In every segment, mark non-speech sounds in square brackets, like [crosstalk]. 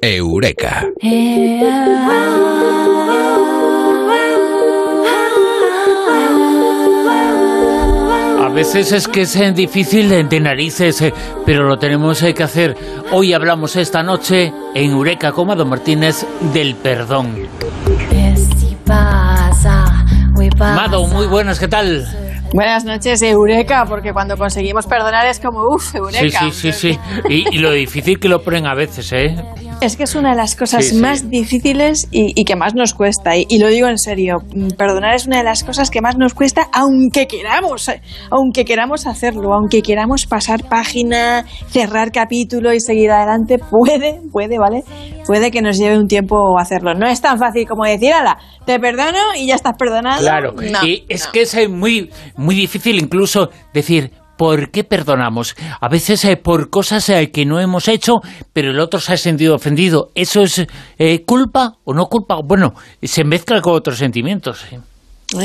Eureka. A veces es que es eh, difícil de narices, eh, pero lo tenemos eh, que hacer. Hoy hablamos esta noche en Eureka con Mado Martínez del perdón. Mado, muy buenas, ¿qué tal? Buenas noches, Eureka, porque cuando conseguimos perdonar es como, uff, Eureka. Sí, sí, sí, sí. Y, y, lo difícil que lo ponen a veces, ¿eh? Es que es una de las cosas más difíciles y, que más nos cuesta. Y, lo digo en serio, mm, perdonar es una de las cosas que más nos cuesta, aunque queramos, eh, aunque queramos hacerlo, aunque queramos pasar página, cerrar capítulo y seguir adelante, puede, puede, ¿vale? Puede que nos lleve un tiempo hacerlo. No es tan fácil como decir, ala, te perdono y ya estás perdonado. Claro, y es que es muy, muy difícil incluso decir, ¿Por qué perdonamos? A veces eh, por cosas eh, que no hemos hecho, pero el otro se ha sentido ofendido. ¿Eso es eh, culpa o no culpa? Bueno, se mezcla con otros sentimientos.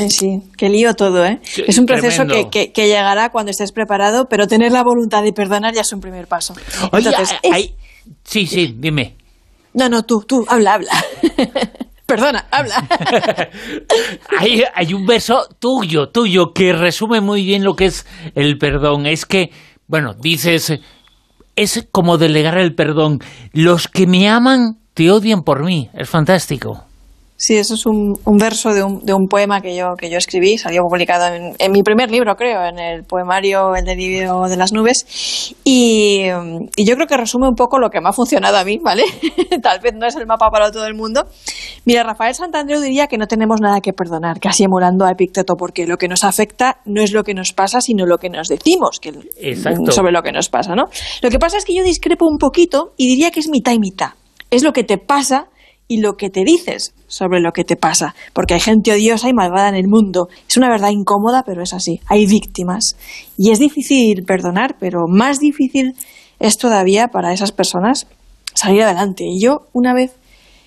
sí, qué lío todo, ¿eh? es un proceso que, que, llegará cuando estés preparado, pero tener la voluntad de perdonar ya es un primer paso. Entonces, Sí, sí, dime. No, no, tú, tú, habla, habla. [laughs] Perdona, habla. [laughs] hay, hay un verso tuyo, tuyo, que resume muy bien lo que es el perdón. Es que, bueno, dices, es como delegar el perdón. Los que me aman te odian por mí. Es fantástico. Sí, eso es un, verso de un, de un, poema que yo, que yo escribí, salió publicado en, mi primer libro, creo, en el poemario El delirio de las nubes. Y, yo creo que resume un poco lo que me ha funcionado a mí, ¿vale? [laughs] Tal vez no es el mapa para todo el mundo. Mira, Rafael Santandreu diría que no tenemos nada que perdonar, casi emulando a Epicteto, porque lo que nos afecta no es lo que nos pasa, sino lo que nos decimos que, sobre lo que nos pasa, ¿no? Lo que pasa es que yo discrepo un poquito y diría que es mitad y mitad. Es lo que te pasa y lo que te dices sobre lo que te pasa, porque hay gente odiosa y malvada en el mundo. Es una verdad incómoda, pero es así. Hay víctimas. Y es difícil perdonar, pero más difícil es todavía para esas personas salir adelante. Y yo una vez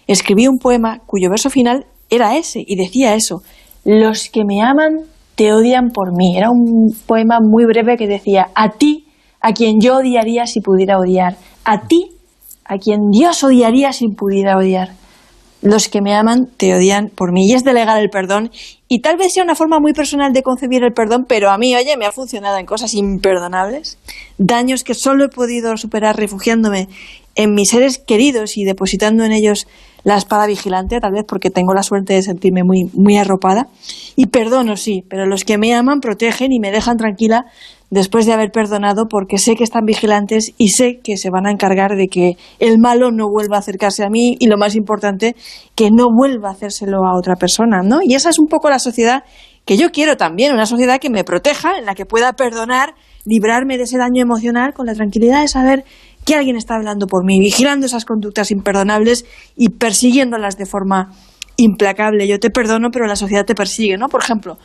escribí un poema cuyo verso final era ese y decía eso. Los que me aman te odian por mí. Era un poema muy breve que decía, a ti, a quien yo odiaría si pudiera odiar. A ti, a quien Dios odiaría si pudiera odiar los que me aman te odian por mí. Y es delegar el perdón. Y tal vez sea una forma muy personal de concebir el perdón, pero a mí, oye, me ha funcionado en cosas imperdonables. Daños que solo he podido superar refugiándome en mis seres queridos y depositando en ellos la espada vigilante, tal vez porque tengo la suerte de sentirme muy, muy arropada. Y perdono, sí, pero los que me aman protegen y me dejan tranquila después de haber perdonado porque sé que están vigilantes y sé que se van a encargar de que el malo no vuelva a acercarse a mí y lo más importante, que no vuelva a hacérselo a otra persona, ¿no? Y esa es un poco la sociedad que yo quiero también, una sociedad que me proteja, en la que pueda perdonar, librarme de ese daño emocional con la tranquilidad de saber que alguien está hablando por mí, vigilando esas conductas imperdonables y persiguiéndolas de forma implacable. Yo te perdono, pero la sociedad te persigue, ¿no? Por ejemplo,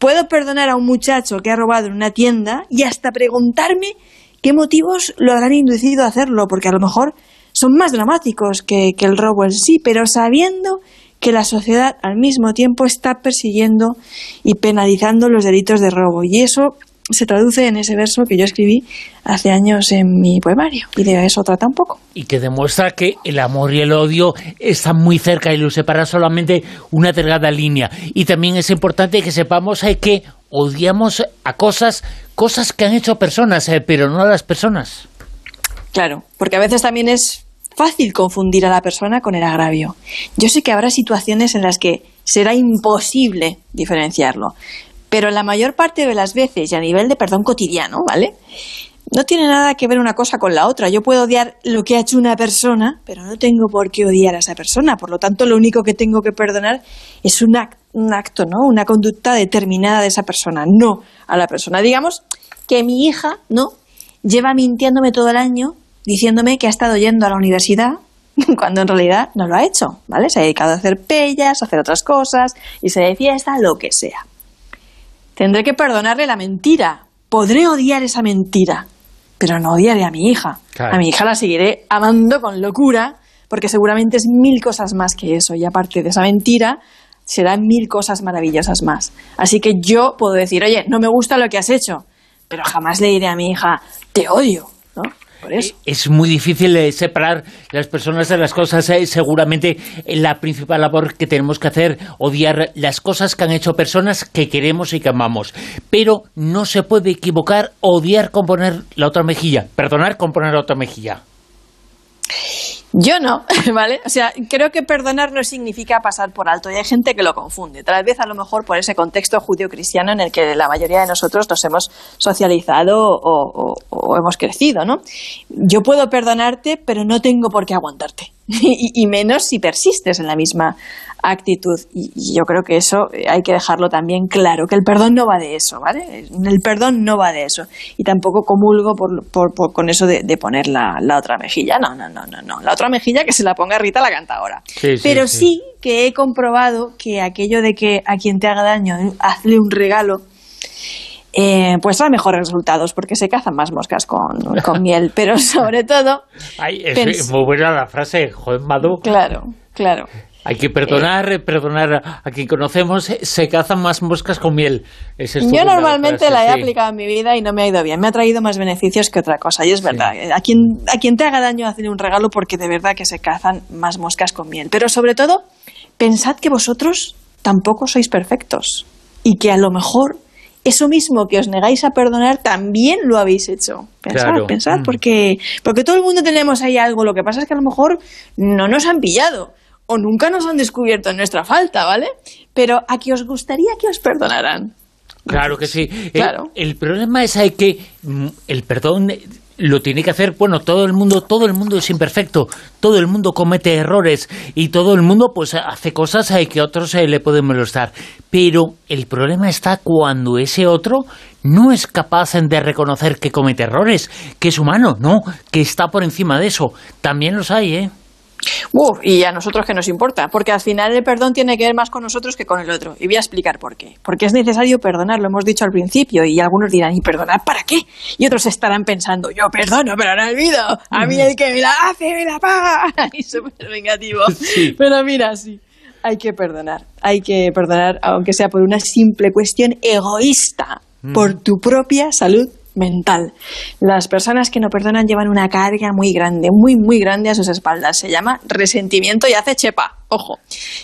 Puedo perdonar a un muchacho que ha robado en una tienda y hasta preguntarme qué motivos lo habrán inducido a hacerlo, porque a lo mejor son más dramáticos que, que el robo en sí, pero sabiendo que la sociedad al mismo tiempo está persiguiendo y penalizando los delitos de robo. Y eso se traduce en ese verso que yo escribí hace años en mi poemario y de eso trata un poco. Y que demuestra que el amor y el odio están muy cerca y lo separa solamente una delgada línea. Y también es importante que sepamos eh, que odiamos a cosas, cosas que han hecho personas, eh, pero no a las personas. Claro, porque a veces también es fácil confundir a la persona con el agravio. Yo sé que habrá situaciones en las que será imposible diferenciarlo, pero la mayor parte de las veces y a nivel de perdón cotidiano, ¿vale? No tiene nada que ver una cosa con la otra. Yo puedo odiar lo que ha hecho una persona, pero no tengo por qué odiar a esa persona. Por lo tanto, lo único que tengo que perdonar es un, acto, ¿no? Una conducta determinada de esa persona, no a la persona. Digamos que mi hija, ¿no? Lleva mintiéndome todo el año, diciéndome que ha estado yendo a la universidad, [laughs] cuando en realidad no lo ha hecho, ¿vale? Se ha dedicado a hacer pellas, a hacer otras cosas, y se de fiesta, lo que sea. Tendré que perdonarle la mentira. Podré odiar esa mentira, pero no odiaré a mi hija. A mi hija la seguiré amando con locura, porque seguramente es mil cosas más que eso. Y aparte de esa mentira, serán mil cosas maravillosas más. Así que yo puedo decir, oye, no me gusta lo que has hecho, pero jamás le diré a mi hija, te odio. ¿no? Es muy difícil eh, separar las personas de las cosas. Eh, seguramente la principal labor que tenemos que hacer, odiar las cosas que han hecho personas que queremos y que amamos. Pero no se puede equivocar odiar con poner la otra mejilla, perdonar con poner la otra mejilla. Yo no, [laughs] ¿vale? O sea, creo que perdonar no significa pasar por alto y hay gente que lo confunde. Tal vez a lo mejor por ese contexto judío-cristiano en el que la mayoría de nosotros nos hemos socializado o, o hemos crecido, ¿no? Yo puedo perdonarte, pero no tengo por qué aguantarte. [laughs] y, menos si persistes en la misma actitud. Y, yo creo que eso hay que dejarlo también claro, que el perdón no va de eso, ¿vale? El perdón no va de eso. Y tampoco comulgo por, con eso de, poner la, otra mejilla. No, no, no, no, no. La otra mejilla que se la ponga Rita la cantadora. Pero sí. que he comprobado que aquello de que a quien te haga daño, hazle un regalo, eh, pues da mejores resultados porque se cazan más moscas con, [laughs] miel. Pero sobre todo. Ay, es muy buena la frase, joder, Madu. Claro, claro. Hay que perdonar, eh, perdonar a quien conocemos, se cazan más moscas con miel. Yo normalmente la, he aplicado en mi vida y no me ha ido bien. Me ha traído más beneficios que otra cosa. Y es verdad, a, quien, a quien te haga daño, hacer un regalo porque de verdad que se cazan más moscas con miel. Pero sobre todo, pensad que vosotros tampoco sois perfectos y que a lo mejor eso mismo que os negáis a perdonar también lo habéis hecho. Pensad, pensad, mm. porque, porque todo el mundo tenemos ahí algo. Lo que pasa es que a lo mejor no nos han pillado o nunca nos han descubierto nuestra falta, ¿vale? Pero a qué os gustaría que os perdonaran. Claro que sí. Claro. El, problema es que mm, el perdón lo tiene que hacer, bueno, todo el mundo, todo el mundo es imperfecto, todo el mundo comete errores y todo el mundo pues hace cosas a que otros se le pueden molestar. Pero el problema está cuando ese otro no es capaz de reconocer que comete errores, que es humano, no, que está por encima de eso. También los hay, ¿eh? Y a nosotros qué nos importa, porque al final el perdón tiene que ver más con nosotros que con el otro. Y voy a explicar por qué. Porque es necesario perdonar, lo hemos dicho al principio, y algunos dirán, ¿y perdonar para qué? Y otros estarán pensando, yo perdono, pero no olvido. A mí el que me la hace, me la paga. [laughs] Y súper vengativo. [laughs] Pero mira, sí. Hay que perdonar, hay que perdonar, aunque sea por una simple cuestión egoísta, mm. por tu propia salud mental. Las personas que no perdonan llevan una carga muy grande, muy, muy grande a sus espaldas. Se llama resentimiento y hace chepa. Ojo,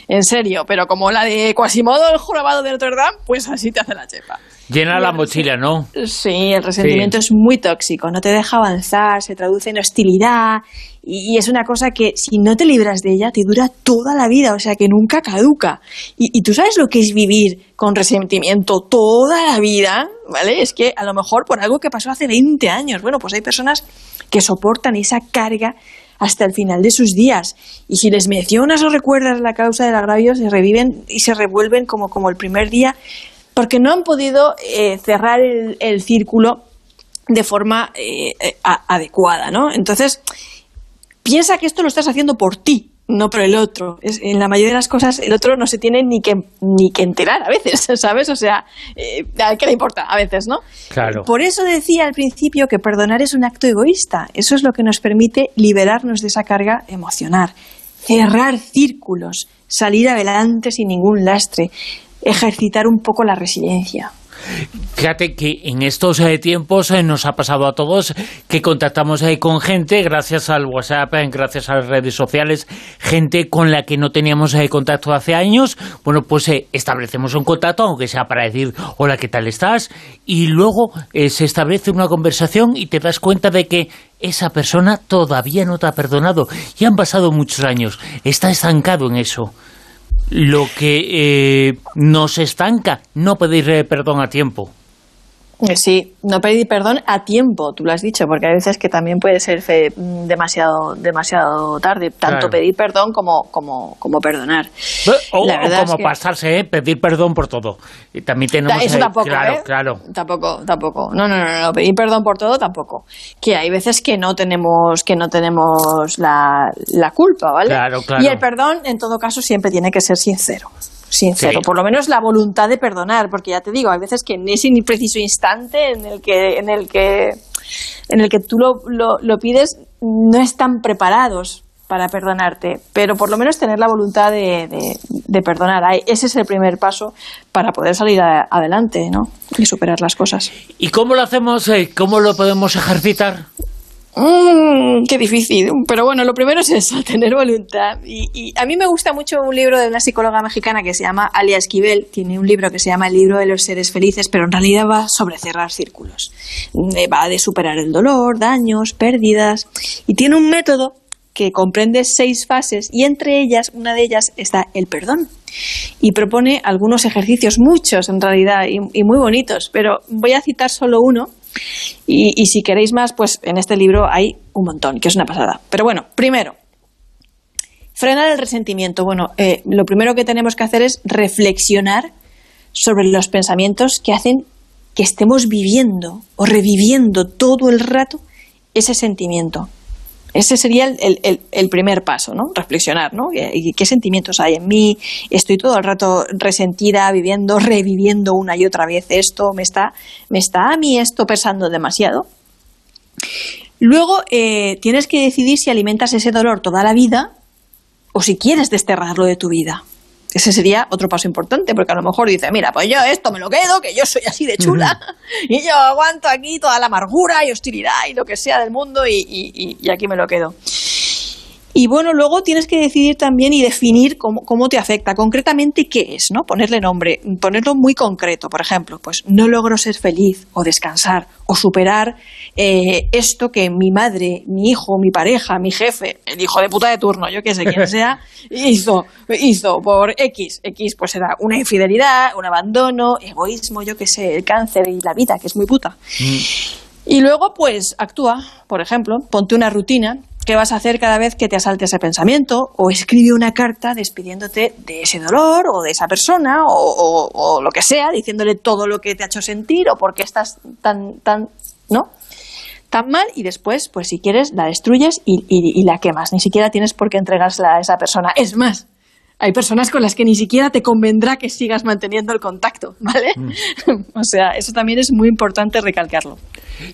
en serio, pero como la de Quasimodo, el jorobado de Notre Dame, pues así te hace la chepa. Llena la mochila, ¿no? Sí, el resentimiento es muy tóxico, no te deja avanzar, se traduce en hostilidad y, es una cosa que si no te libras de ella te dura toda la vida, o sea que nunca caduca. Y, tú sabes lo que es vivir con resentimiento toda la vida, ¿vale? Es que a lo mejor por algo que pasó hace 20 años, bueno, pues hay personas que soportan esa carga hasta el final de sus días. Y si les mencionas o recuerdas la causa del agravio, se reviven y se revuelven como, como el primer día porque no han podido eh, cerrar el, círculo de forma eh, eh, adecuada, ¿no? Entonces, piensa que esto lo estás haciendo por ti, no por el otro. Es, en la mayoría de las cosas el otro no se tiene ni que, ni que enterar a veces, [laughs] ¿sabes? O sea, ¿a qué le importa a veces, no? Claro. Por eso decía al principio que perdonar es un acto egoísta. Eso es lo que nos permite liberarnos de esa carga emocional, cerrar círculos, salir adelante sin ningún lastre ejercitar un poco la resiliencia. Fíjate que en estos eh, tiempos eh, nos ha pasado a todos que contactamos eh, con gente gracias al WhatsApp, gracias a las redes sociales, gente con la que no teníamos contacto hace años. Bueno, pues establecemos un contacto, aunque sea para decir hola, ¿qué tal estás? Y luego se establece una conversación y te das cuenta de que esa persona todavía no te ha perdonado y han pasado muchos años. Está estancado en eso lo que eh, nos estanca, no pedir eh, perdón a tiempo. Sí, no pedir perdón a tiempo, tú lo has dicho, porque hay veces que también puede ser demasiado demasiado tarde, tanto pedir perdón como, como, como perdonar. O, como pasarse, ¿eh? pedir perdón por todo. Y también tenemos Eso tampoco, claro, ¿eh? claro. Tampoco, tampoco. No, no, no, no, pedir perdón por todo tampoco. Que hay veces que no tenemos que no tenemos la, la culpa, ¿vale? Claro, claro. Y el perdón, en todo caso, siempre tiene que ser sincero sincero, por lo menos la voluntad de perdonar, porque ya te digo, hay veces que en ese preciso instante en el que, en el que, en el que tú lo, lo, pides, no están preparados para perdonarte, pero por lo menos tener la voluntad de, de, perdonar. Ese es el primer paso para poder salir adelante ¿no? y superar las cosas. ¿Y cómo lo hacemos? Eh, ¿Cómo lo podemos ejercitar? Mm, qué difícil. Pero bueno, lo primero es eso, [laughs] tener voluntad. Y, a mí me gusta mucho un libro de una psicóloga mexicana que se llama Alia Esquivel. Tiene un libro que se llama El libro de los seres felices, pero en realidad va sobre cerrar círculos. Eh, va de superar el dolor, daños, pérdidas. Y tiene un método que comprende seis fases y entre ellas, una de ellas está el perdón. Y propone algunos ejercicios, muchos en realidad, y, y muy bonitos, pero voy a citar solo uno y, si queréis más, pues en este libro hay un montón, que es una pasada. Pero bueno, primero, frenar el resentimiento. Bueno, eh, lo primero que tenemos que hacer es reflexionar sobre los pensamientos que hacen que estemos viviendo o reviviendo todo el rato ese sentimiento. Ese sería el, primer paso, ¿no? Reflexionar, ¿no? ¿Qué, sentimientos hay en mí? Estoy todo el rato resentida, viviendo, [laughs] reviviendo una y otra vez esto. ¿Me está, me está a mí esto pesando demasiado? Luego eh, tienes que decidir si alimentas ese dolor toda la vida o si quieres desterrarlo de tu vida. Ese sería otro paso importante, porque a lo mejor dice, mira, pues yo esto me lo quedo, que yo soy así de chula, [laughs] y yo aguanto aquí toda la amargura y hostilidad y lo que sea del mundo, y, y aquí me lo quedo. Y bueno, luego tienes que decidir también y definir cómo, cómo, te afecta, concretamente qué es, ¿no? Ponerle nombre, ponerlo muy concreto. Por ejemplo, pues no logro ser feliz o descansar o superar eh, esto que mi madre, mi hijo, mi pareja, mi jefe, el hijo de puta de turno, yo qué sé, quien sea, [laughs] hizo, hizo por X. X pues era una infidelidad, un abandono, egoísmo, yo qué sé, el cáncer y la vida, que es muy puta. Mm. Y luego, pues, actúa, por ejemplo, ponte una rutina ¿Qué vas a hacer cada vez que te asalte ese pensamiento? O escribe una carta despidiéndote de ese dolor o de esa persona o, lo que sea, diciéndole todo lo que te ha hecho sentir o por qué estás tan, tan, ¿no? Tan mal y después, pues si quieres, la destruyes y, y la quemas. Ni siquiera tienes por qué entregársela a esa persona. Es más, hay personas con las que ni siquiera te convendrá que sigas manteniendo el contacto, ¿vale? Mm. [laughs] o sea, eso también es muy importante recalcarlo.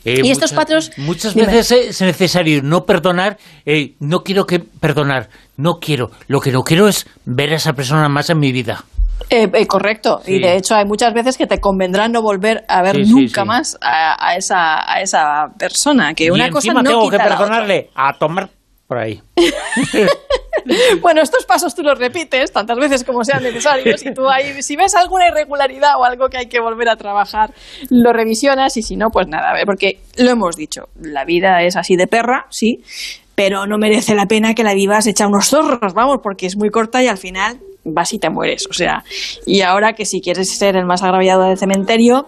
Eh, y estos patrones... Muchas veces es necesario no perdonar, eh, no quiero que perdonar, no quiero. Lo que no quiero es ver a esa persona más en mi vida. Eh, correcto, y de hecho hay muchas veces que te convendrá no volver a ver nunca más a, esa, a esa persona. Que una cosa no tengo que perdonarle a tomar por ahí. [laughs] [laughs] bueno, estos pasos tú los repites tantas veces como sean necesarios y tú ahí, si ves alguna irregularidad o algo que hay que volver a trabajar, lo revisionas y si no, pues nada, porque lo hemos dicho, la vida es así de perra, sí, pero no merece la pena que la vivas hecha unos zorros, vamos, porque es muy corta y al final vas y te mueres, o sea, y ahora que si quieres ser el más agraviado del cementerio,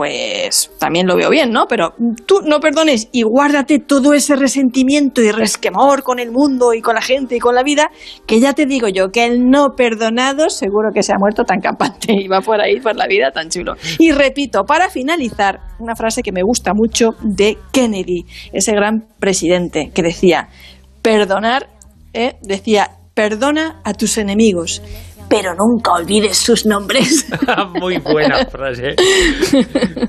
pues también lo veo bien, ¿no? Pero tú no perdones y guárdate todo ese resentimiento y resquemor con el mundo y con la gente y con la vida, que ya te digo yo, que el no perdonado seguro que se ha muerto tan campante y va por ahí por la vida tan chulo. Y repito, para finalizar, una frase que me gusta mucho de Kennedy, ese gran presidente, que decía, perdonar, ¿eh? decía, perdona a tus enemigos pero nunca olvides sus nombres. [laughs] Muy buena frase.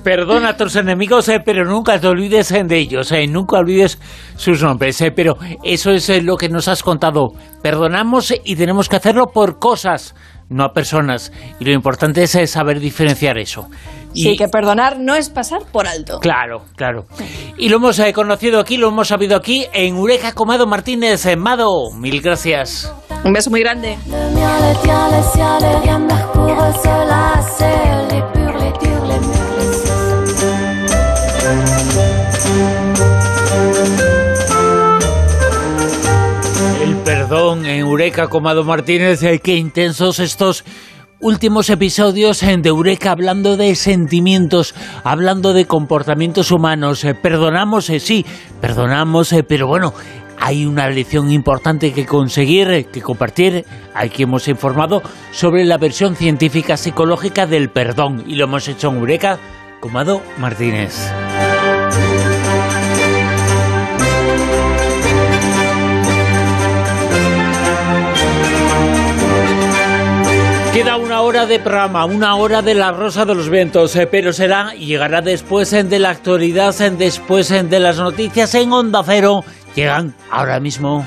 Perdona a tus enemigos, eh, pero nunca te olvides de ellos, eh, nunca olvides sus nombres. Eh, pero eso es lo que nos has contado. Perdonamos y tenemos que hacerlo por cosas, no a personas. Y lo importante es saber diferenciar eso. sí, que perdonar no es pasar por alto. Claro, claro. Y lo hemos conocido aquí, lo hemos sabido aquí en Ureca Comado Martínez. Mado, mil gracias. Un beso muy grande. El perdón en Eureka, Comado Martínez, eh, qué intensos estos últimos episodios de Eureka hablando de sentimientos, hablando de comportamientos humanos. Eh, perdonamos, eh, sí, perdonamos, pero bueno, hay una lección importante que conseguir, que compartir. Aquí hemos informado sobre la versión científica psicológica del perdón y lo hemos hecho en Eureka Comado Martínez. Queda una hora de programa, una hora de la Rosa de los Vientos, eh, pero será llegará después de la actualidad, después de las noticias en Onda Cero llegan ahora mismo.